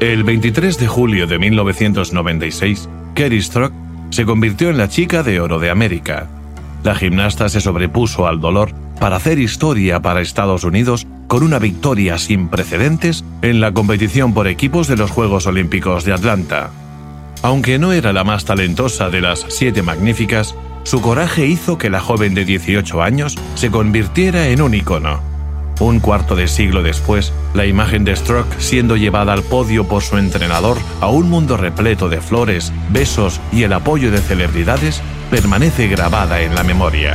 El 23 de julio de 1996, Kerry Strock se convirtió en la chica de oro de América. La gimnasta se sobrepuso al dolor para hacer historia para Estados Unidos con una victoria sin precedentes en la competición por equipos de los Juegos Olímpicos de Atlanta. Aunque no era la más talentosa de las siete magníficas, su coraje hizo que la joven de 18 años se convirtiera en un icono. Un cuarto de siglo después, la imagen de Stroke siendo llevada al podio por su entrenador a un mundo repleto de flores, besos y el apoyo de celebridades permanece grabada en la memoria.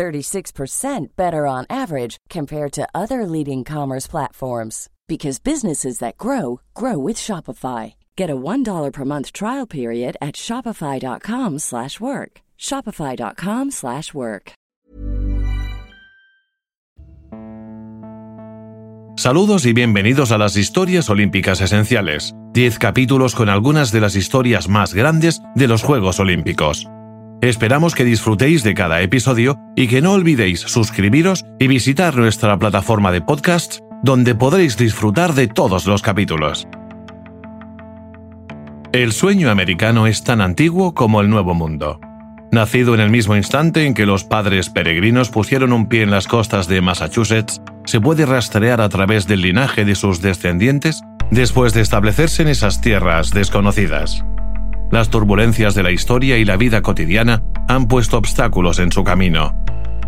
36% better on average compared to other leading commerce platforms because businesses that grow grow with Shopify. Get a $1 per month trial period at shopify.com/work. shopify.com/work. Saludos y bienvenidos a las historias olímpicas esenciales. 10 capítulos con algunas de las historias más grandes de los Juegos Olímpicos. Esperamos que disfrutéis de cada episodio y que no olvidéis suscribiros y visitar nuestra plataforma de podcasts donde podréis disfrutar de todos los capítulos. El sueño americano es tan antiguo como el Nuevo Mundo. Nacido en el mismo instante en que los padres peregrinos pusieron un pie en las costas de Massachusetts, se puede rastrear a través del linaje de sus descendientes después de establecerse en esas tierras desconocidas. Las turbulencias de la historia y la vida cotidiana han puesto obstáculos en su camino.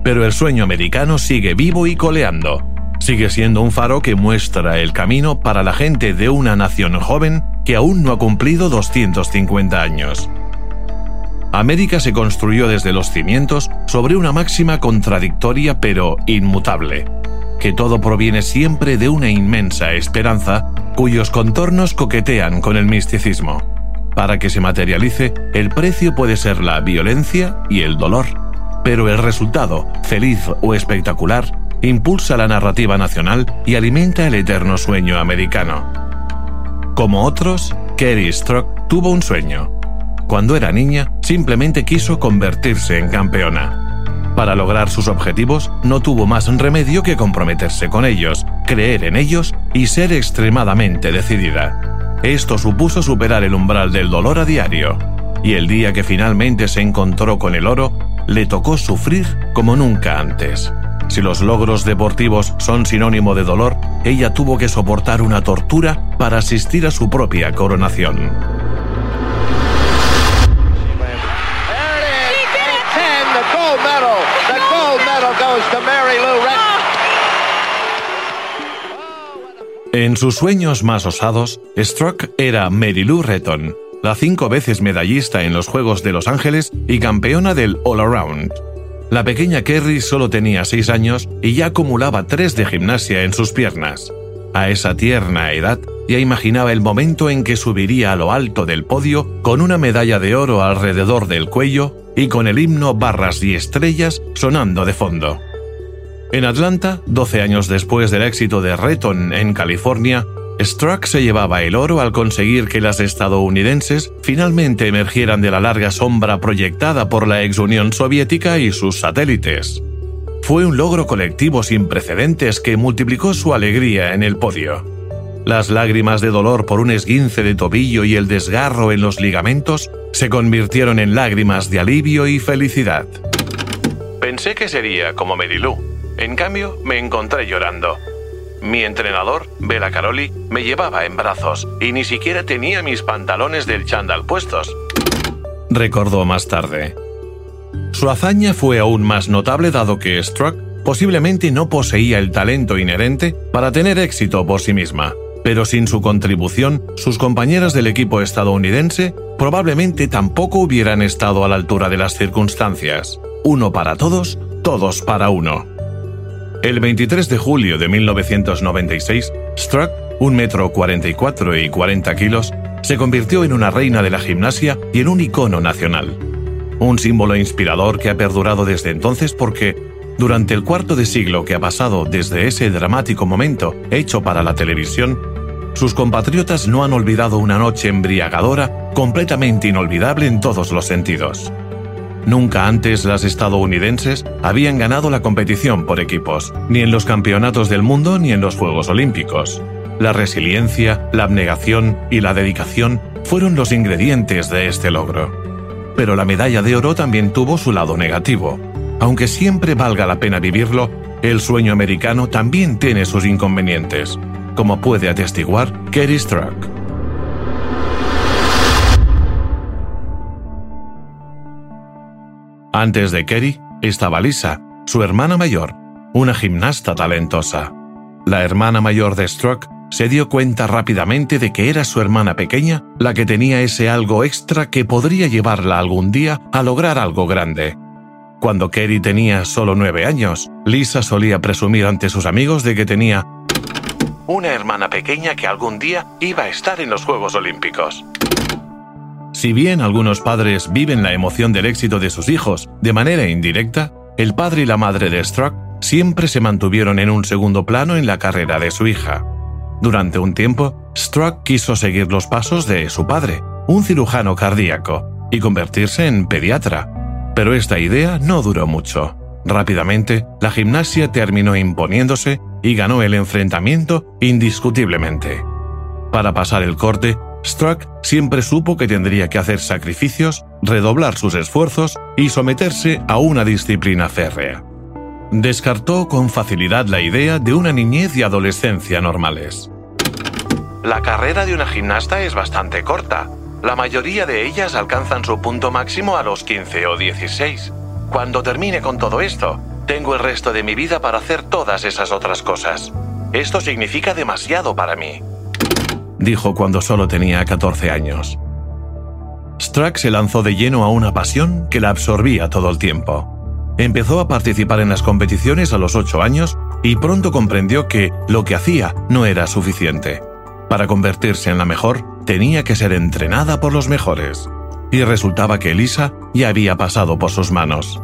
Pero el sueño americano sigue vivo y coleando. Sigue siendo un faro que muestra el camino para la gente de una nación joven que aún no ha cumplido 250 años. América se construyó desde los cimientos sobre una máxima contradictoria pero inmutable, que todo proviene siempre de una inmensa esperanza cuyos contornos coquetean con el misticismo. Para que se materialice, el precio puede ser la violencia y el dolor, pero el resultado, feliz o espectacular, impulsa la narrativa nacional y alimenta el eterno sueño americano. Como otros, Kerry Strock tuvo un sueño. Cuando era niña, simplemente quiso convertirse en campeona. Para lograr sus objetivos, no tuvo más remedio que comprometerse con ellos, creer en ellos y ser extremadamente decidida. Esto supuso superar el umbral del dolor a diario, y el día que finalmente se encontró con el oro, le tocó sufrir como nunca antes. Si los logros deportivos son sinónimo de dolor, ella tuvo que soportar una tortura para asistir a su propia coronación. En sus sueños más osados, Stroke era Mary Lou Retton, la cinco veces medallista en los Juegos de Los Ángeles y campeona del All Around. La pequeña Kerry solo tenía seis años y ya acumulaba tres de gimnasia en sus piernas. A esa tierna edad ya imaginaba el momento en que subiría a lo alto del podio con una medalla de oro alrededor del cuello y con el himno Barras y Estrellas sonando de fondo. En Atlanta, 12 años después del éxito de Retton en California, Struck se llevaba el oro al conseguir que las estadounidenses finalmente emergieran de la larga sombra proyectada por la ex Unión Soviética y sus satélites. Fue un logro colectivo sin precedentes que multiplicó su alegría en el podio. Las lágrimas de dolor por un esguince de tobillo y el desgarro en los ligamentos se convirtieron en lágrimas de alivio y felicidad. Pensé que sería como Merilú, en cambio, me encontré llorando. Mi entrenador, Bela Caroli, me llevaba en brazos y ni siquiera tenía mis pantalones del chándal puestos. recordó más tarde. Su hazaña fue aún más notable dado que Struck posiblemente no poseía el talento inherente para tener éxito por sí misma, pero sin su contribución, sus compañeras del equipo estadounidense probablemente tampoco hubieran estado a la altura de las circunstancias. Uno para todos, todos para uno. El 23 de julio de 1996, Struck, un metro 44 y 40 kilos, se convirtió en una reina de la gimnasia y en un icono nacional. Un símbolo inspirador que ha perdurado desde entonces porque, durante el cuarto de siglo que ha pasado desde ese dramático momento hecho para la televisión, sus compatriotas no han olvidado una noche embriagadora completamente inolvidable en todos los sentidos. Nunca antes las estadounidenses habían ganado la competición por equipos, ni en los campeonatos del mundo ni en los Juegos Olímpicos. La resiliencia, la abnegación y la dedicación fueron los ingredientes de este logro. Pero la medalla de oro también tuvo su lado negativo. Aunque siempre valga la pena vivirlo, el sueño americano también tiene sus inconvenientes, como puede atestiguar Kerry Struck. Antes de Kerry estaba Lisa, su hermana mayor, una gimnasta talentosa. La hermana mayor de Struck se dio cuenta rápidamente de que era su hermana pequeña la que tenía ese algo extra que podría llevarla algún día a lograr algo grande. Cuando Kerry tenía solo nueve años, Lisa solía presumir ante sus amigos de que tenía una hermana pequeña que algún día iba a estar en los Juegos Olímpicos. Si bien algunos padres viven la emoción del éxito de sus hijos de manera indirecta, el padre y la madre de Struck siempre se mantuvieron en un segundo plano en la carrera de su hija. Durante un tiempo, Struck quiso seguir los pasos de su padre, un cirujano cardíaco, y convertirse en pediatra. Pero esta idea no duró mucho. Rápidamente, la gimnasia terminó imponiéndose y ganó el enfrentamiento indiscutiblemente. Para pasar el corte, Struck siempre supo que tendría que hacer sacrificios, redoblar sus esfuerzos y someterse a una disciplina férrea. Descartó con facilidad la idea de una niñez y adolescencia normales. La carrera de una gimnasta es bastante corta. La mayoría de ellas alcanzan su punto máximo a los 15 o 16. Cuando termine con todo esto, tengo el resto de mi vida para hacer todas esas otras cosas. Esto significa demasiado para mí dijo cuando solo tenía 14 años. Struck se lanzó de lleno a una pasión que la absorbía todo el tiempo. Empezó a participar en las competiciones a los 8 años y pronto comprendió que lo que hacía no era suficiente. Para convertirse en la mejor, tenía que ser entrenada por los mejores. Y resultaba que Elisa ya había pasado por sus manos.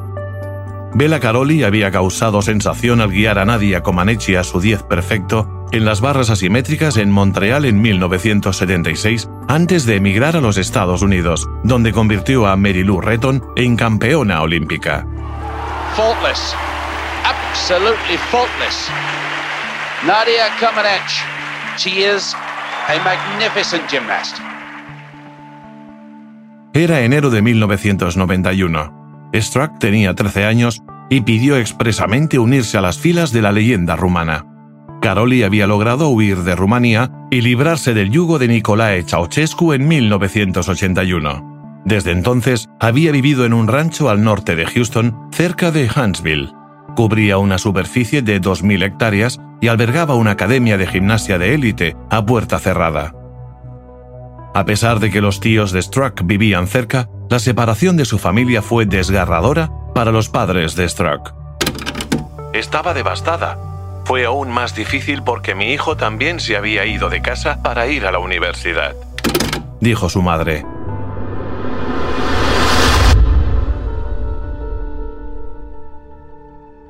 Bela Caroli había causado sensación al guiar a Nadia Comaneci a su 10 perfecto en las barras asimétricas en Montreal en 1976, antes de emigrar a los Estados Unidos, donde convirtió a Mary Lou Retton en campeona olímpica. Faultless. Absolutely faultless. Nadia Comaneci. She is a magnificent gymnast. Era enero de 1991. Struck tenía 13 años y pidió expresamente unirse a las filas de la leyenda rumana. Caroli había logrado huir de Rumanía y librarse del yugo de Nicolae Ceausescu en 1981. Desde entonces había vivido en un rancho al norte de Houston, cerca de Huntsville. Cubría una superficie de 2.000 hectáreas y albergaba una academia de gimnasia de élite a puerta cerrada. A pesar de que los tíos de Struck vivían cerca, la separación de su familia fue desgarradora para los padres de Struck. Estaba devastada fue aún más difícil porque mi hijo también se había ido de casa para ir a la universidad, dijo su madre.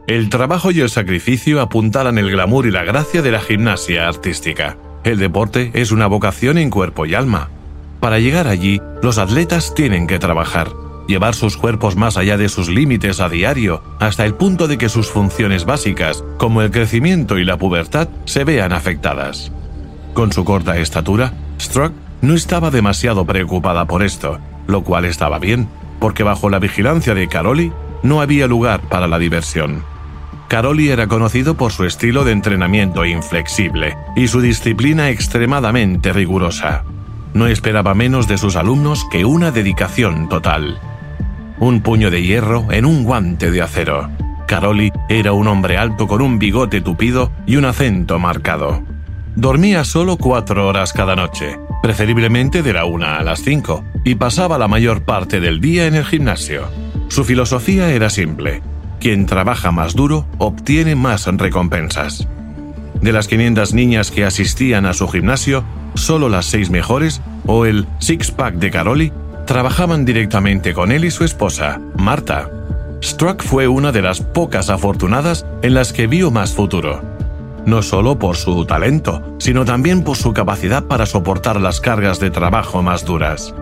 El trabajo y el sacrificio apuntalan el glamour y la gracia de la gimnasia artística. El deporte es una vocación en cuerpo y alma. Para llegar allí, los atletas tienen que trabajar llevar sus cuerpos más allá de sus límites a diario, hasta el punto de que sus funciones básicas, como el crecimiento y la pubertad, se vean afectadas. Con su corta estatura, Struck no estaba demasiado preocupada por esto, lo cual estaba bien, porque bajo la vigilancia de Caroli no había lugar para la diversión. Caroli era conocido por su estilo de entrenamiento inflexible y su disciplina extremadamente rigurosa. No esperaba menos de sus alumnos que una dedicación total. Un puño de hierro en un guante de acero. Caroli era un hombre alto con un bigote tupido y un acento marcado. Dormía solo cuatro horas cada noche, preferiblemente de la una a las cinco, y pasaba la mayor parte del día en el gimnasio. Su filosofía era simple. Quien trabaja más duro obtiene más recompensas. De las 500 niñas que asistían a su gimnasio, solo las seis mejores, o el six-pack de Caroli, trabajaban directamente con él y su esposa, Marta. Struck fue una de las pocas afortunadas en las que vio más futuro. No solo por su talento, sino también por su capacidad para soportar las cargas de trabajo más duras.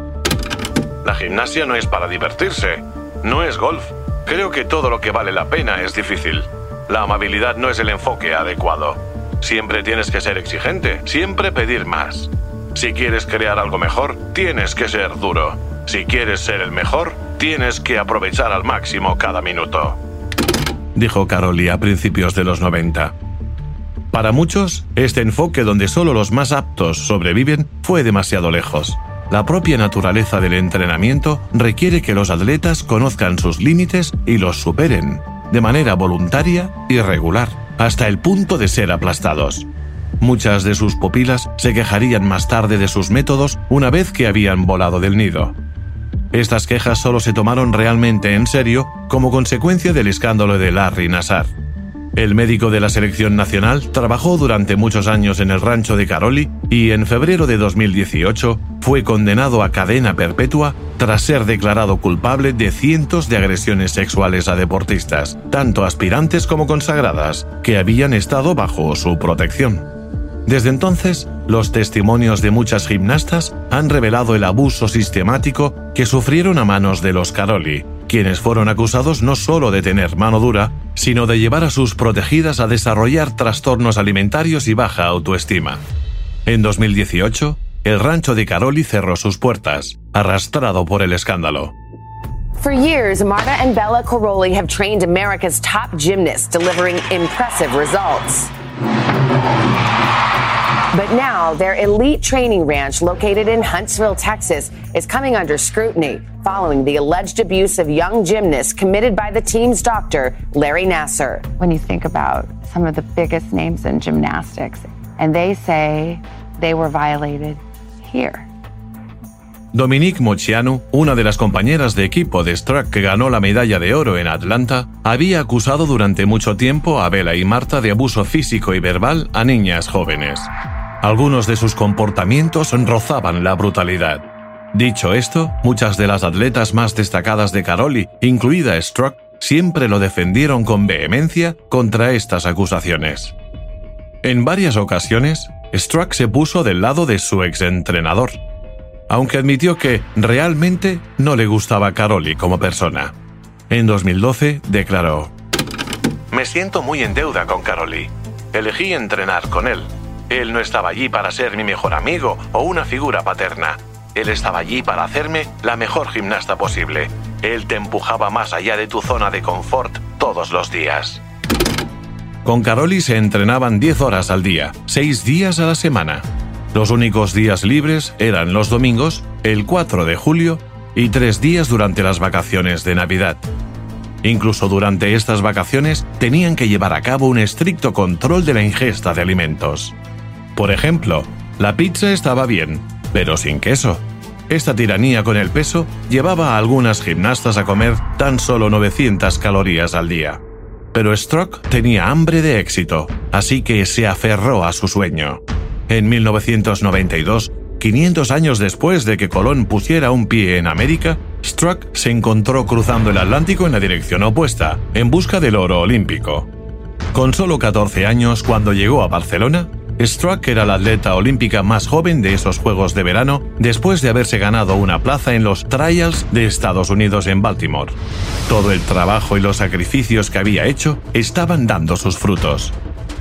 La gimnasia no es para divertirse, no es golf. Creo que todo lo que vale la pena es difícil. La amabilidad no es el enfoque adecuado. Siempre tienes que ser exigente, siempre pedir más. Si quieres crear algo mejor, tienes que ser duro. Si quieres ser el mejor, tienes que aprovechar al máximo cada minuto. Dijo Caroli a principios de los 90. Para muchos, este enfoque donde solo los más aptos sobreviven fue demasiado lejos. La propia naturaleza del entrenamiento requiere que los atletas conozcan sus límites y los superen, de manera voluntaria y regular, hasta el punto de ser aplastados. Muchas de sus pupilas se quejarían más tarde de sus métodos una vez que habían volado del nido. Estas quejas solo se tomaron realmente en serio como consecuencia del escándalo de Larry Nassar. El médico de la selección nacional trabajó durante muchos años en el rancho de Caroli y en febrero de 2018 fue condenado a cadena perpetua tras ser declarado culpable de cientos de agresiones sexuales a deportistas, tanto aspirantes como consagradas, que habían estado bajo su protección. Desde entonces, los testimonios de muchas gimnastas han revelado el abuso sistemático que sufrieron a manos de los Caroli, quienes fueron acusados no solo de tener mano dura, sino de llevar a sus protegidas a desarrollar trastornos alimentarios y baja autoestima. En 2018, el rancho de Caroli cerró sus puertas, arrastrado por el escándalo. For years, Marta and Bella Caroli have trained America's top gymnasts, delivering impressive results. But now, their elite training ranch located in Huntsville, Texas, is coming under scrutiny following the alleged abuse of young gymnasts committed by the team's doctor, Larry Nasser. When you think about some of the biggest names in gymnastics, and they say they were violated here. Dominique Mochiano, una de las compañeras de equipo de Struck que ganó la medalla de oro en Atlanta, había acusado durante mucho tiempo a Bella y Marta de abuso físico y verbal a niñas jóvenes. Algunos de sus comportamientos rozaban la brutalidad. Dicho esto, muchas de las atletas más destacadas de Caroli, incluida Struck, siempre lo defendieron con vehemencia contra estas acusaciones. En varias ocasiones, Struck se puso del lado de su exentrenador, aunque admitió que realmente no le gustaba Caroli como persona. En 2012 declaró, Me siento muy en deuda con Caroli. Elegí entrenar con él. Él no estaba allí para ser mi mejor amigo o una figura paterna. Él estaba allí para hacerme la mejor gimnasta posible. Él te empujaba más allá de tu zona de confort todos los días. Con Caroli se entrenaban 10 horas al día, 6 días a la semana. Los únicos días libres eran los domingos, el 4 de julio y tres días durante las vacaciones de Navidad. Incluso durante estas vacaciones tenían que llevar a cabo un estricto control de la ingesta de alimentos. Por ejemplo, la pizza estaba bien, pero sin queso. Esta tiranía con el peso llevaba a algunas gimnastas a comer tan solo 900 calorías al día. Pero Strock tenía hambre de éxito, así que se aferró a su sueño. En 1992, 500 años después de que Colón pusiera un pie en América, Struck se encontró cruzando el Atlántico en la dirección opuesta, en busca del oro olímpico. Con solo 14 años, cuando llegó a Barcelona, Struck era la atleta olímpica más joven de esos Juegos de verano después de haberse ganado una plaza en los Trials de Estados Unidos en Baltimore. Todo el trabajo y los sacrificios que había hecho estaban dando sus frutos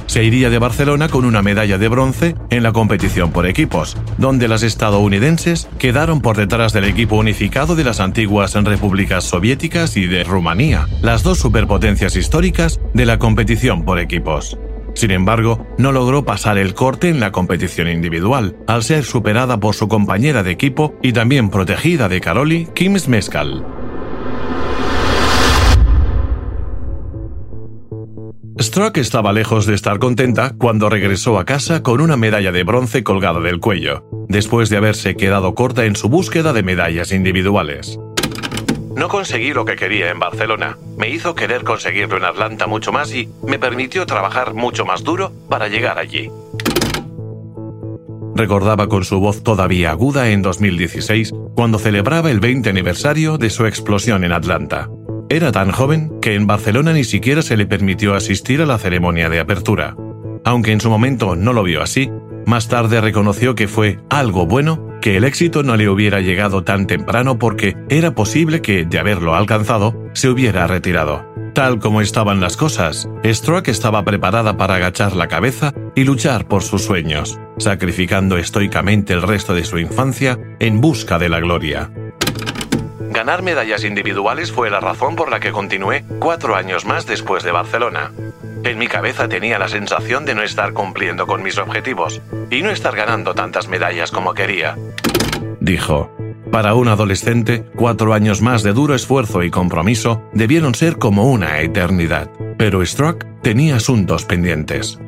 se iría de Barcelona con una medalla de bronce en la competición por equipos, donde las estadounidenses quedaron por detrás del equipo unificado de las antiguas repúblicas soviéticas y de Rumanía, las dos superpotencias históricas de la competición por equipos. Sin embargo, no logró pasar el corte en la competición individual, al ser superada por su compañera de equipo y también protegida de Caroli, Kim Smeskal. Stroke estaba lejos de estar contenta cuando regresó a casa con una medalla de bronce colgada del cuello, después de haberse quedado corta en su búsqueda de medallas individuales. No conseguí lo que quería en Barcelona. Me hizo querer conseguirlo en Atlanta mucho más y me permitió trabajar mucho más duro para llegar allí. Recordaba con su voz todavía aguda en 2016, cuando celebraba el 20 aniversario de su explosión en Atlanta. Era tan joven que en Barcelona ni siquiera se le permitió asistir a la ceremonia de apertura. Aunque en su momento no lo vio así, más tarde reconoció que fue algo bueno que el éxito no le hubiera llegado tan temprano porque era posible que, de haberlo alcanzado, se hubiera retirado. Tal como estaban las cosas, Stroke estaba preparada para agachar la cabeza y luchar por sus sueños, sacrificando estoicamente el resto de su infancia en busca de la gloria. Ganar medallas individuales fue la razón por la que continué cuatro años más después de Barcelona. En mi cabeza tenía la sensación de no estar cumpliendo con mis objetivos y no estar ganando tantas medallas como quería. Dijo, para un adolescente, cuatro años más de duro esfuerzo y compromiso debieron ser como una eternidad. Pero Stroke tenía asuntos pendientes.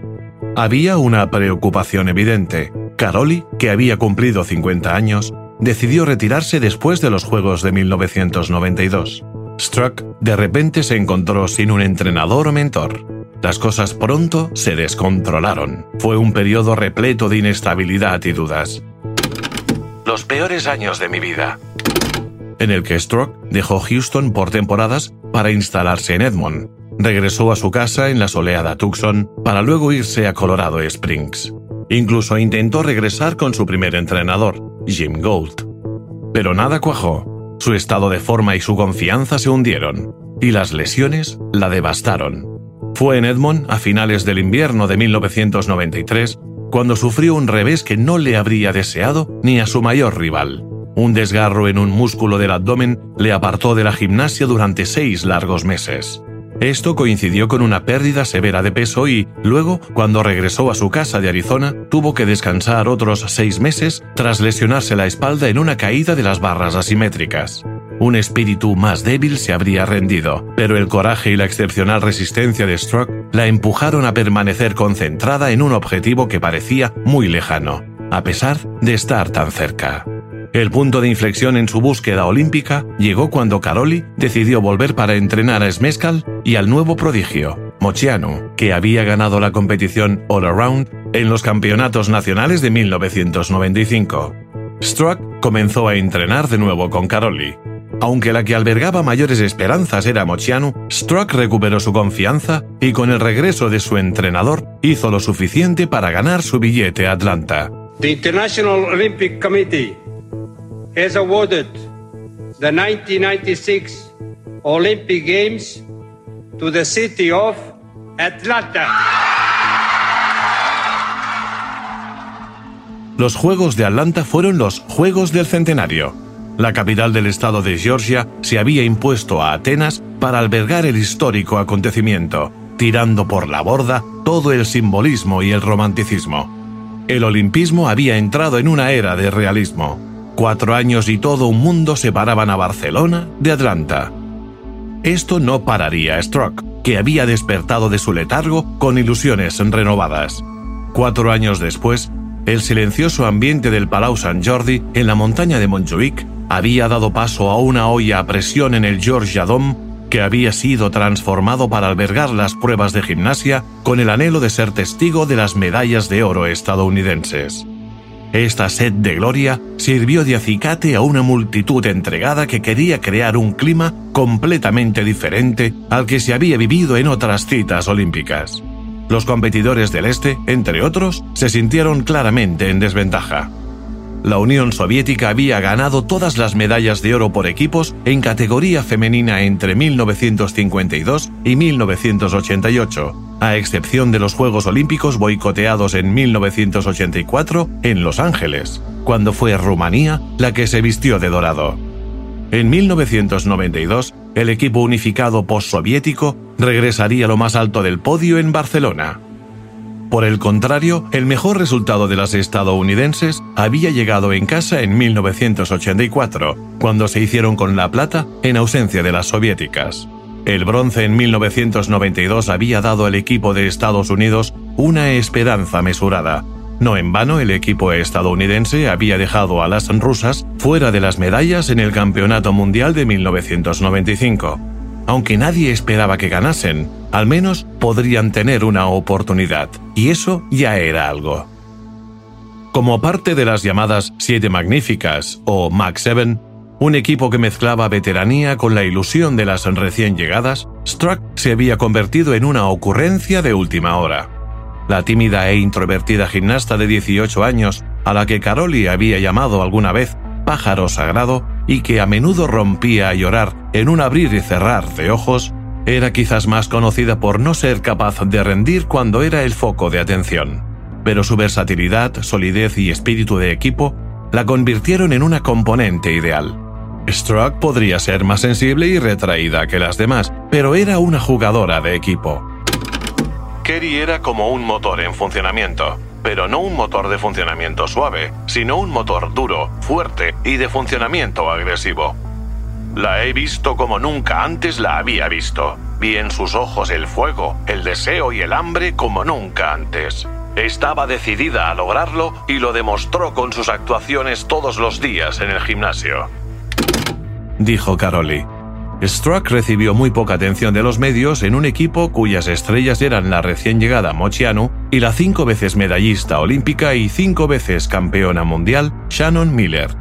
Había una preocupación evidente. Caroli, que había cumplido 50 años, decidió retirarse después de los Juegos de 1992. Struck de repente se encontró sin un entrenador o mentor. Las cosas pronto se descontrolaron. Fue un periodo repleto de inestabilidad y dudas. Los peores años de mi vida. En el que Struck dejó Houston por temporadas para instalarse en Edmond. Regresó a su casa en la soleada Tucson para luego irse a Colorado Springs. Incluso intentó regresar con su primer entrenador, Jim Gold. Pero nada cuajó. Su estado de forma y su confianza se hundieron, y las lesiones la devastaron. Fue en Edmond, a finales del invierno de 1993, cuando sufrió un revés que no le habría deseado ni a su mayor rival. Un desgarro en un músculo del abdomen le apartó de la gimnasia durante seis largos meses. Esto coincidió con una pérdida severa de peso y, luego, cuando regresó a su casa de Arizona, tuvo que descansar otros seis meses tras lesionarse la espalda en una caída de las barras asimétricas. Un espíritu más débil se habría rendido, pero el coraje y la excepcional resistencia de Stroke la empujaron a permanecer concentrada en un objetivo que parecía muy lejano, a pesar de estar tan cerca. El punto de inflexión en su búsqueda olímpica llegó cuando Caroli decidió volver para entrenar a Smeskal y al nuevo prodigio, Mochiano, que había ganado la competición All Around en los campeonatos nacionales de 1995. Struck comenzó a entrenar de nuevo con Caroli. Aunque la que albergaba mayores esperanzas era Mochiano, Struck recuperó su confianza y con el regreso de su entrenador hizo lo suficiente para ganar su billete a Atlanta. The International Olympic Committee has awarded the 1996 Olympic Games to the city of Atlanta. Los Juegos de Atlanta fueron los Juegos del Centenario. La capital del estado de Georgia se había impuesto a Atenas para albergar el histórico acontecimiento, tirando por la borda todo el simbolismo y el romanticismo. El olimpismo había entrado en una era de realismo. Cuatro años y todo un mundo separaban a Barcelona de Atlanta. Esto no pararía a Stroke, que había despertado de su letargo con ilusiones renovadas. Cuatro años después, el silencioso ambiente del Palau Sant Jordi en la montaña de Montjuic había dado paso a una olla a presión en el Georgia Dome que había sido transformado para albergar las pruebas de gimnasia con el anhelo de ser testigo de las medallas de oro estadounidenses. Esta sed de gloria sirvió de acicate a una multitud entregada que quería crear un clima completamente diferente al que se había vivido en otras citas olímpicas. Los competidores del Este, entre otros, se sintieron claramente en desventaja. La Unión Soviética había ganado todas las medallas de oro por equipos en categoría femenina entre 1952 y 1988, a excepción de los Juegos Olímpicos boicoteados en 1984 en Los Ángeles, cuando fue Rumanía la que se vistió de dorado. En 1992, el equipo unificado postsoviético regresaría a lo más alto del podio en Barcelona. Por el contrario, el mejor resultado de las estadounidenses había llegado en casa en 1984, cuando se hicieron con la plata en ausencia de las soviéticas. El bronce en 1992 había dado al equipo de Estados Unidos una esperanza mesurada. No en vano el equipo estadounidense había dejado a las rusas fuera de las medallas en el Campeonato Mundial de 1995. Aunque nadie esperaba que ganasen, al menos podrían tener una oportunidad, y eso ya era algo. Como parte de las llamadas Siete Magníficas o Max 7, un equipo que mezclaba veteranía con la ilusión de las recién llegadas, Struck se había convertido en una ocurrencia de última hora. La tímida e introvertida gimnasta de 18 años, a la que Caroli había llamado alguna vez pájaro sagrado, y que a menudo rompía a llorar en un abrir y cerrar de ojos, era quizás más conocida por no ser capaz de rendir cuando era el foco de atención. Pero su versatilidad, solidez y espíritu de equipo la convirtieron en una componente ideal. Struck podría ser más sensible y retraída que las demás, pero era una jugadora de equipo. Kerry era como un motor en funcionamiento pero no un motor de funcionamiento suave, sino un motor duro, fuerte y de funcionamiento agresivo. La he visto como nunca antes la había visto. Vi en sus ojos el fuego, el deseo y el hambre como nunca antes. Estaba decidida a lograrlo y lo demostró con sus actuaciones todos los días en el gimnasio. Dijo Caroli. Struck recibió muy poca atención de los medios en un equipo cuyas estrellas eran la recién llegada Mochianu y la cinco veces medallista olímpica y cinco veces campeona mundial Shannon Miller.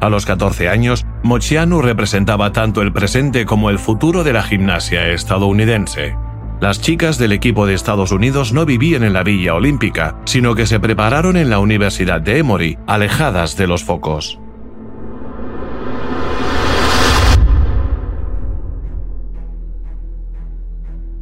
A los 14 años, Mochianu representaba tanto el presente como el futuro de la gimnasia estadounidense. Las chicas del equipo de Estados Unidos no vivían en la Villa Olímpica, sino que se prepararon en la Universidad de Emory, alejadas de los focos.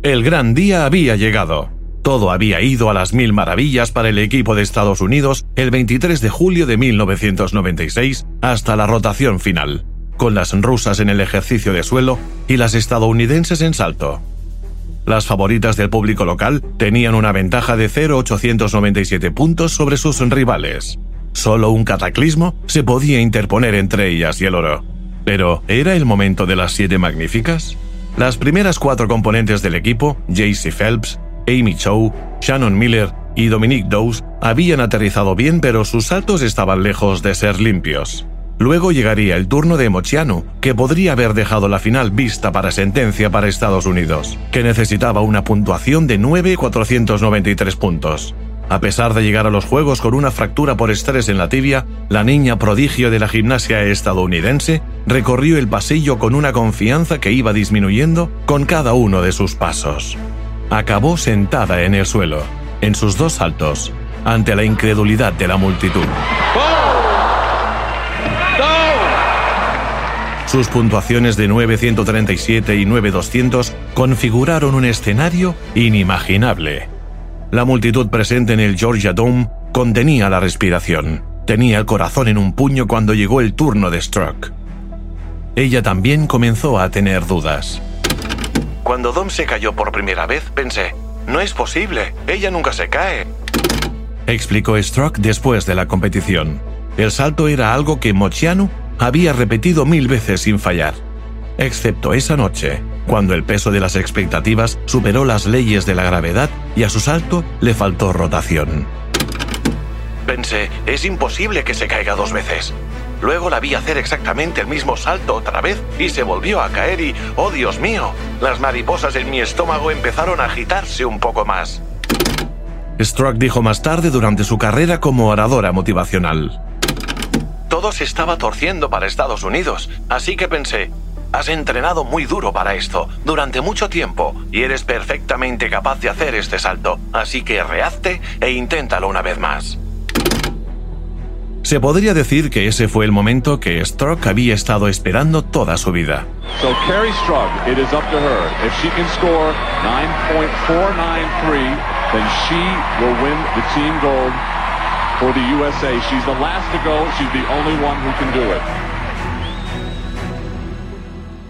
El gran día había llegado. Todo había ido a las mil maravillas para el equipo de Estados Unidos el 23 de julio de 1996 hasta la rotación final, con las rusas en el ejercicio de suelo y las estadounidenses en salto. Las favoritas del público local tenían una ventaja de 0,897 puntos sobre sus rivales. Solo un cataclismo se podía interponer entre ellas y el oro. Pero, ¿era el momento de las siete magníficas? Las primeras cuatro componentes del equipo, JC Phelps, Amy Chow, Shannon Miller y Dominique Dowes, habían aterrizado bien pero sus saltos estaban lejos de ser limpios. Luego llegaría el turno de Mochiano, que podría haber dejado la final vista para sentencia para Estados Unidos, que necesitaba una puntuación de 9,493 puntos. A pesar de llegar a los Juegos con una fractura por estrés en la tibia, la niña prodigio de la gimnasia estadounidense recorrió el pasillo con una confianza que iba disminuyendo con cada uno de sus pasos. Acabó sentada en el suelo, en sus dos saltos, ante la incredulidad de la multitud. Sus puntuaciones de 937 y 9200 configuraron un escenario inimaginable. La multitud presente en el Georgia Dome contenía la respiración. Tenía el corazón en un puño cuando llegó el turno de Struck. Ella también comenzó a tener dudas. Cuando Dom se cayó por primera vez, pensé, no es posible, ella nunca se cae. Explicó Struck después de la competición. El salto era algo que Mochianu había repetido mil veces sin fallar, excepto esa noche, cuando el peso de las expectativas superó las leyes de la gravedad y a su salto le faltó rotación. Pensé, es imposible que se caiga dos veces. Luego la vi hacer exactamente el mismo salto otra vez y se volvió a caer y, oh Dios mío, las mariposas en mi estómago empezaron a agitarse un poco más. Struck dijo más tarde durante su carrera como oradora motivacional. Todo se estaba torciendo para Estados Unidos, así que pensé, Has entrenado muy duro para esto, durante mucho tiempo, y eres perfectamente capaz de hacer este salto, así que rehazte e inténtalo una vez más. Se podría decir que ese fue el momento que Stroke había estado esperando toda su vida. So Carrie Strug, it is up to her. If she can score 9.493, then she will win the team gold for the USA. She's the last to go. She's the only one who can do it.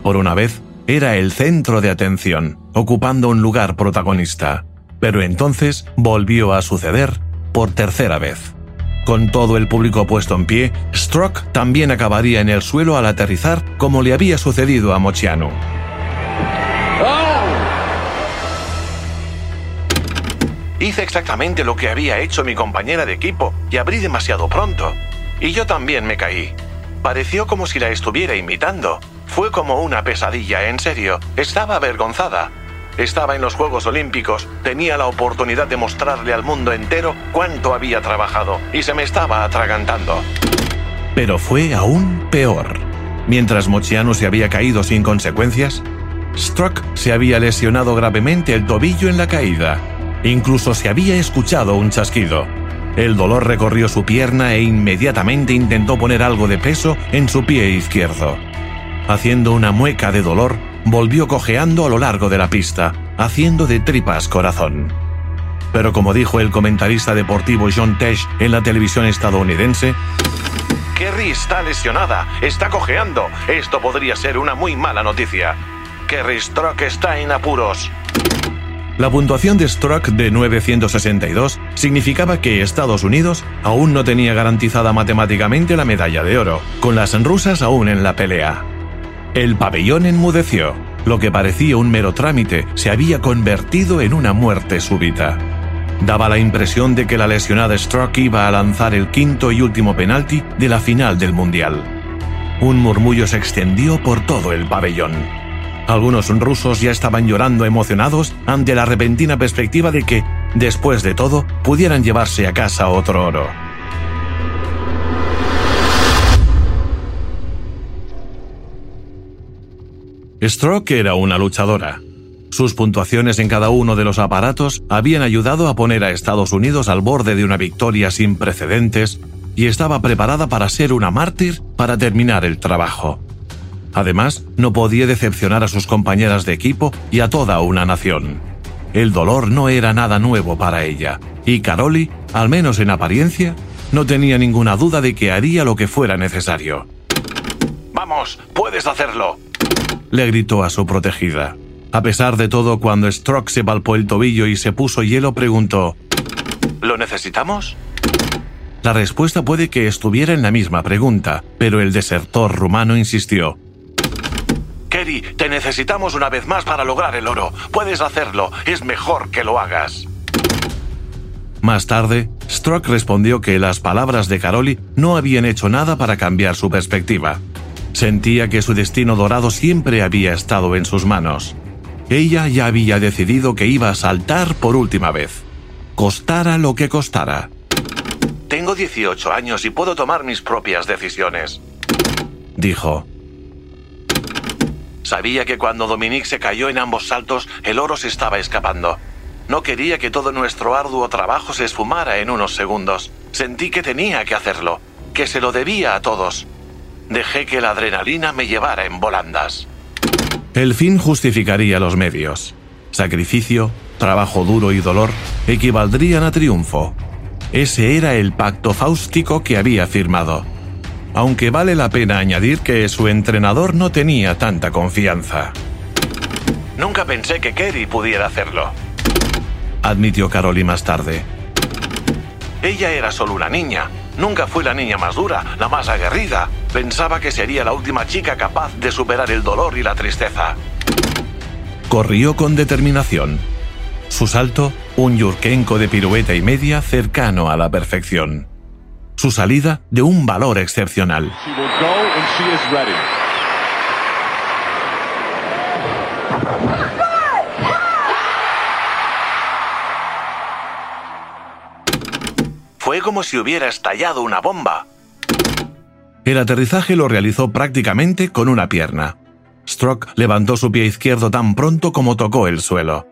Por una vez, era el centro de atención, ocupando un lugar protagonista. Pero entonces volvió a suceder por tercera vez. Con todo el público puesto en pie, Strock también acabaría en el suelo al aterrizar como le había sucedido a Mochiano. Hice exactamente lo que había hecho mi compañera de equipo y abrí demasiado pronto. Y yo también me caí. Pareció como si la estuviera imitando. Fue como una pesadilla, en serio. Estaba avergonzada. Estaba en los Juegos Olímpicos, tenía la oportunidad de mostrarle al mundo entero cuánto había trabajado y se me estaba atragantando. Pero fue aún peor. Mientras Mochiano se había caído sin consecuencias, Struck se había lesionado gravemente el tobillo en la caída. Incluso se había escuchado un chasquido. El dolor recorrió su pierna e inmediatamente intentó poner algo de peso en su pie izquierdo. Haciendo una mueca de dolor, volvió cojeando a lo largo de la pista, haciendo de tripas corazón. Pero como dijo el comentarista deportivo John Tesh en la televisión estadounidense, Kerry está lesionada, está cojeando. Esto podría ser una muy mala noticia. Kerry Stroke está en apuros. La puntuación de Stroke de 962 significaba que Estados Unidos aún no tenía garantizada matemáticamente la medalla de oro, con las rusas aún en la pelea. El pabellón enmudeció. Lo que parecía un mero trámite se había convertido en una muerte súbita. Daba la impresión de que la lesionada Stroke iba a lanzar el quinto y último penalti de la final del Mundial. Un murmullo se extendió por todo el pabellón. Algunos rusos ya estaban llorando emocionados ante la repentina perspectiva de que, después de todo, pudieran llevarse a casa otro oro. Stroke era una luchadora. Sus puntuaciones en cada uno de los aparatos habían ayudado a poner a Estados Unidos al borde de una victoria sin precedentes y estaba preparada para ser una mártir para terminar el trabajo. Además, no podía decepcionar a sus compañeras de equipo y a toda una nación. El dolor no era nada nuevo para ella, y Caroli, al menos en apariencia, no tenía ninguna duda de que haría lo que fuera necesario. Vamos, puedes hacerlo, le gritó a su protegida. A pesar de todo, cuando Stroke se palpó el tobillo y se puso hielo, preguntó, ¿Lo necesitamos? La respuesta puede que estuviera en la misma pregunta, pero el desertor rumano insistió. Kerry, te necesitamos una vez más para lograr el oro. Puedes hacerlo, es mejor que lo hagas. Más tarde, Stroke respondió que las palabras de Caroli no habían hecho nada para cambiar su perspectiva. Sentía que su destino dorado siempre había estado en sus manos. Ella ya había decidido que iba a saltar por última vez. Costara lo que costara. Tengo 18 años y puedo tomar mis propias decisiones, dijo. Sabía que cuando Dominique se cayó en ambos saltos, el oro se estaba escapando. No quería que todo nuestro arduo trabajo se esfumara en unos segundos. Sentí que tenía que hacerlo, que se lo debía a todos. Dejé que la adrenalina me llevara en volandas. El fin justificaría los medios. Sacrificio, trabajo duro y dolor equivaldrían a triunfo. Ese era el pacto fáustico que había firmado. Aunque vale la pena añadir que su entrenador no tenía tanta confianza. Nunca pensé que Kerry pudiera hacerlo, admitió Caroli más tarde. Ella era solo una niña, Nunca fue la niña más dura, la más aguerrida. Pensaba que sería la última chica capaz de superar el dolor y la tristeza. Corrió con determinación. Su salto, un yurkenko de pirueta y media cercano a la perfección. Su salida, de un valor excepcional. Fue como si hubiera estallado una bomba. El aterrizaje lo realizó prácticamente con una pierna. Stroke levantó su pie izquierdo tan pronto como tocó el suelo.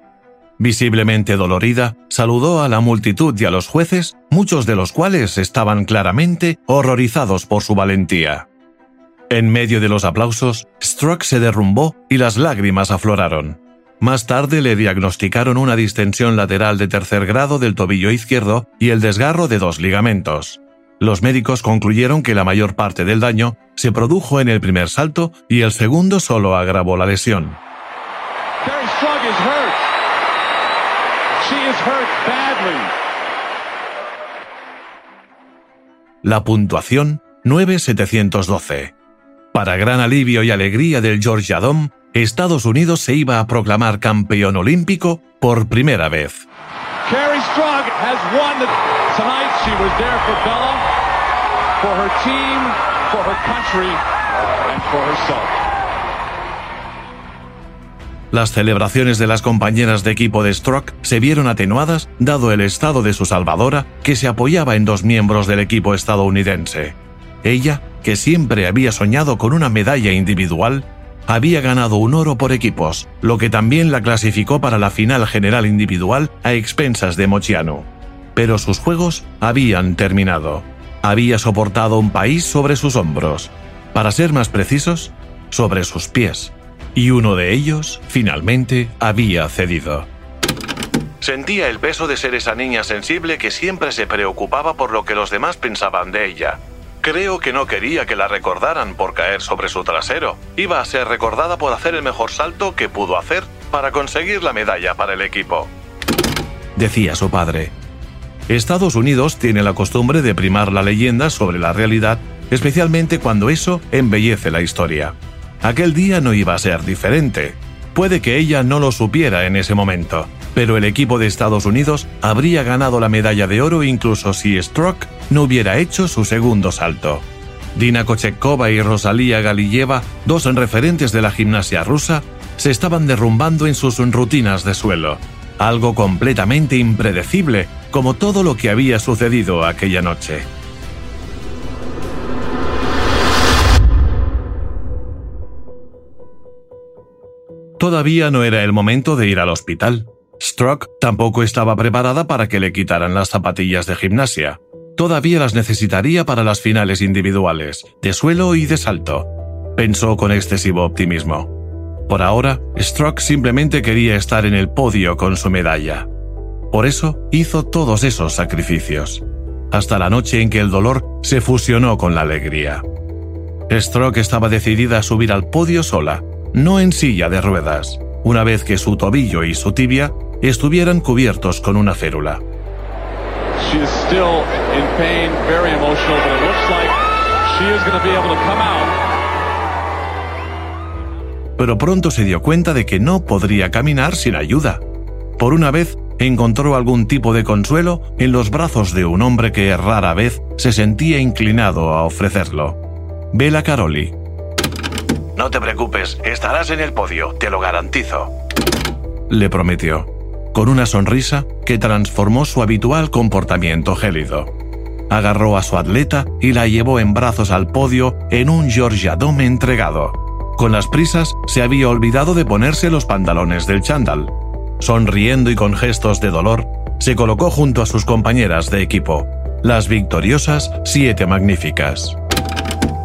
Visiblemente dolorida, saludó a la multitud y a los jueces, muchos de los cuales estaban claramente horrorizados por su valentía. En medio de los aplausos, Stroke se derrumbó y las lágrimas afloraron. Más tarde le diagnosticaron una distensión lateral de tercer grado del tobillo izquierdo y el desgarro de dos ligamentos. Los médicos concluyeron que la mayor parte del daño se produjo en el primer salto y el segundo solo agravó la lesión. La puntuación 9712. Para gran alivio y alegría del Georgia Dome, Estados Unidos se iba a proclamar campeón olímpico por primera vez. Las celebraciones de las compañeras de equipo de Stroke se vieron atenuadas dado el estado de su salvadora, que se apoyaba en dos miembros del equipo estadounidense. Ella, que siempre había soñado con una medalla individual, había ganado un oro por equipos, lo que también la clasificó para la final general individual a expensas de Mochiano. Pero sus juegos habían terminado. Había soportado un país sobre sus hombros. Para ser más precisos, sobre sus pies. Y uno de ellos, finalmente, había cedido. Sentía el peso de ser esa niña sensible que siempre se preocupaba por lo que los demás pensaban de ella. Creo que no quería que la recordaran por caer sobre su trasero. Iba a ser recordada por hacer el mejor salto que pudo hacer para conseguir la medalla para el equipo. Decía su padre. Estados Unidos tiene la costumbre de primar la leyenda sobre la realidad, especialmente cuando eso embellece la historia. Aquel día no iba a ser diferente. Puede que ella no lo supiera en ese momento, pero el equipo de Estados Unidos habría ganado la medalla de oro incluso si Stroke no hubiera hecho su segundo salto. Dina Kochetkova y Rosalía Galilleva, dos referentes de la gimnasia rusa, se estaban derrumbando en sus rutinas de suelo, algo completamente impredecible, como todo lo que había sucedido aquella noche. Todavía no era el momento de ir al hospital. Stroke tampoco estaba preparada para que le quitaran las zapatillas de gimnasia. Todavía las necesitaría para las finales individuales, de suelo y de salto, pensó con excesivo optimismo. Por ahora, Stroke simplemente quería estar en el podio con su medalla. Por eso hizo todos esos sacrificios, hasta la noche en que el dolor se fusionó con la alegría. Stroke estaba decidida a subir al podio sola, no en silla de ruedas, una vez que su tobillo y su tibia estuvieran cubiertos con una férula. Pero pronto se dio cuenta de que no podría caminar sin ayuda. Por una vez, encontró algún tipo de consuelo en los brazos de un hombre que rara vez se sentía inclinado a ofrecerlo. Bela Caroli. No te preocupes, estarás en el podio, te lo garantizo. Le prometió, con una sonrisa que transformó su habitual comportamiento gélido. Agarró a su atleta y la llevó en brazos al podio en un Georgia Dome entregado. Con las prisas se había olvidado de ponerse los pantalones del chándal. Sonriendo y con gestos de dolor, se colocó junto a sus compañeras de equipo, las victoriosas Siete Magníficas.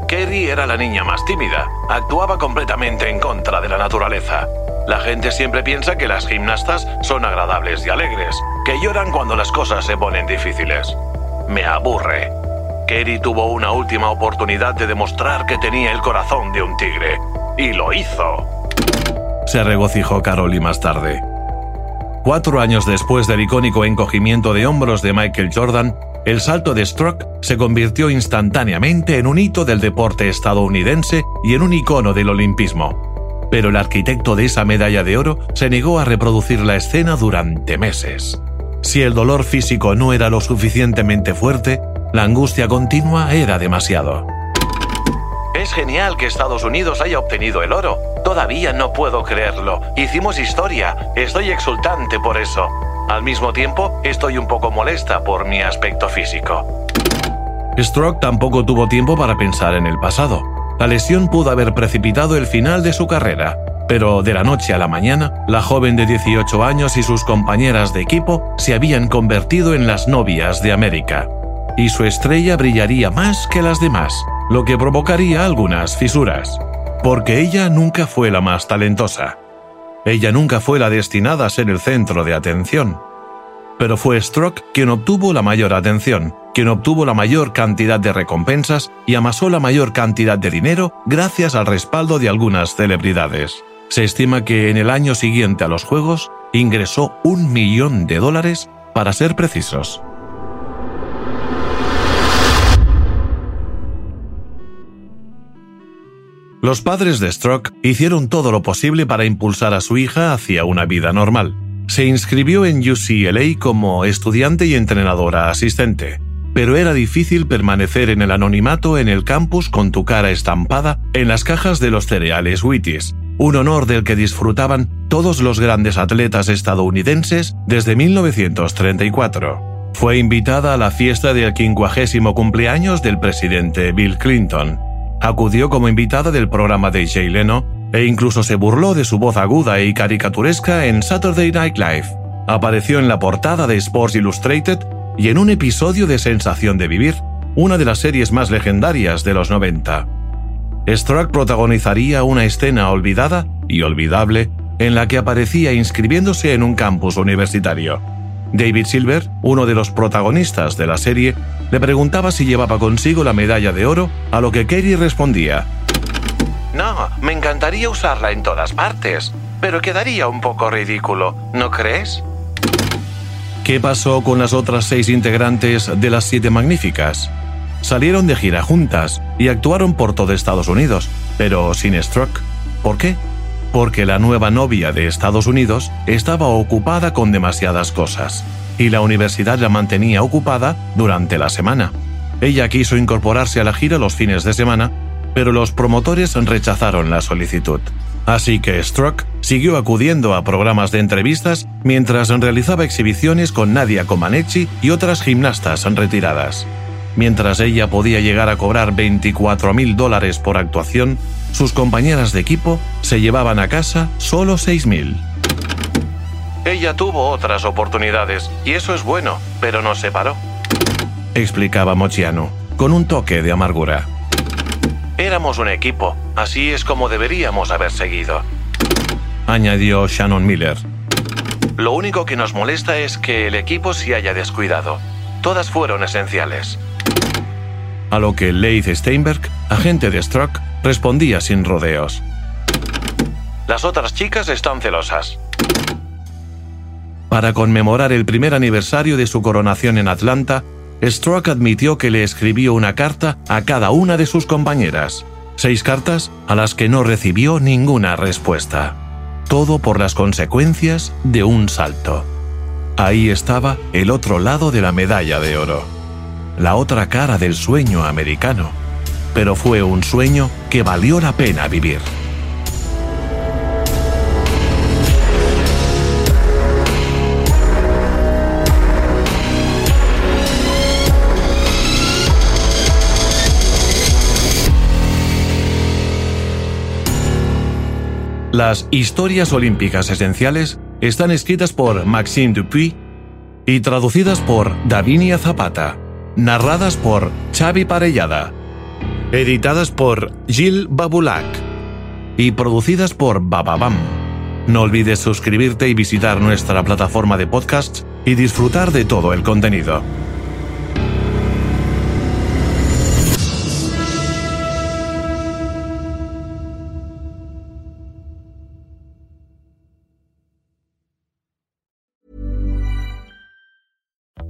Kerry era la niña más tímida, actuaba completamente en contra de la naturaleza. La gente siempre piensa que las gimnastas son agradables y alegres, que lloran cuando las cosas se ponen difíciles. Me aburre. Kerry tuvo una última oportunidad de demostrar que tenía el corazón de un tigre, y lo hizo. Se regocijó Caroli más tarde. Cuatro años después del icónico encogimiento de hombros de Michael Jordan, el salto de Stroke se convirtió instantáneamente en un hito del deporte estadounidense y en un icono del olimpismo. Pero el arquitecto de esa medalla de oro se negó a reproducir la escena durante meses. Si el dolor físico no era lo suficientemente fuerte, la angustia continua era demasiado. Es genial que Estados Unidos haya obtenido el oro. Todavía no puedo creerlo. Hicimos historia. Estoy exultante por eso. Al mismo tiempo, estoy un poco molesta por mi aspecto físico. Stroke tampoco tuvo tiempo para pensar en el pasado. La lesión pudo haber precipitado el final de su carrera, pero de la noche a la mañana, la joven de 18 años y sus compañeras de equipo se habían convertido en las novias de América, y su estrella brillaría más que las demás, lo que provocaría algunas fisuras, porque ella nunca fue la más talentosa. Ella nunca fue la destinada a ser el centro de atención. Pero fue Stroke quien obtuvo la mayor atención, quien obtuvo la mayor cantidad de recompensas y amasó la mayor cantidad de dinero gracias al respaldo de algunas celebridades. Se estima que en el año siguiente a los Juegos ingresó un millón de dólares para ser precisos. Los padres de Stroke hicieron todo lo posible para impulsar a su hija hacia una vida normal. Se inscribió en UCLA como estudiante y entrenadora asistente, pero era difícil permanecer en el anonimato en el campus con tu cara estampada en las cajas de los cereales Wheaties, un honor del que disfrutaban todos los grandes atletas estadounidenses desde 1934. Fue invitada a la fiesta del quincuagésimo cumpleaños del presidente Bill Clinton. Acudió como invitada del programa de Jay Leno e incluso se burló de su voz aguda y caricaturesca en Saturday Night Live. Apareció en la portada de Sports Illustrated y en un episodio de Sensación de Vivir, una de las series más legendarias de los 90. Struck protagonizaría una escena olvidada y olvidable en la que aparecía inscribiéndose en un campus universitario. David Silver, uno de los protagonistas de la serie, le preguntaba si llevaba consigo la medalla de oro, a lo que Kerry respondía, No, me encantaría usarla en todas partes, pero quedaría un poco ridículo, ¿no crees? ¿Qué pasó con las otras seis integrantes de las Siete Magníficas? Salieron de gira juntas y actuaron por todo Estados Unidos, pero sin Struck. ¿Por qué? Porque la nueva novia de Estados Unidos estaba ocupada con demasiadas cosas, y la universidad la mantenía ocupada durante la semana. Ella quiso incorporarse a la gira los fines de semana, pero los promotores rechazaron la solicitud. Así que Struck siguió acudiendo a programas de entrevistas mientras realizaba exhibiciones con Nadia Comaneci y otras gimnastas retiradas. Mientras ella podía llegar a cobrar 24 mil dólares por actuación, sus compañeras de equipo se llevaban a casa solo 6 mil. Ella tuvo otras oportunidades y eso es bueno, pero no se paró. Explicaba Mochiano, con un toque de amargura. Éramos un equipo, así es como deberíamos haber seguido. Añadió Shannon Miller. Lo único que nos molesta es que el equipo se haya descuidado. Todas fueron esenciales. A lo que Leith Steinberg, agente de Struck, respondía sin rodeos. Las otras chicas están celosas. Para conmemorar el primer aniversario de su coronación en Atlanta, Struck admitió que le escribió una carta a cada una de sus compañeras. Seis cartas a las que no recibió ninguna respuesta. Todo por las consecuencias de un salto. Ahí estaba el otro lado de la medalla de oro la otra cara del sueño americano, pero fue un sueño que valió la pena vivir. Las historias olímpicas esenciales están escritas por Maxime Dupuy y traducidas por Davinia Zapata narradas por Xavi Parellada, editadas por Gilles Babulac y producidas por Bababam. No olvides suscribirte y visitar nuestra plataforma de podcasts y disfrutar de todo el contenido.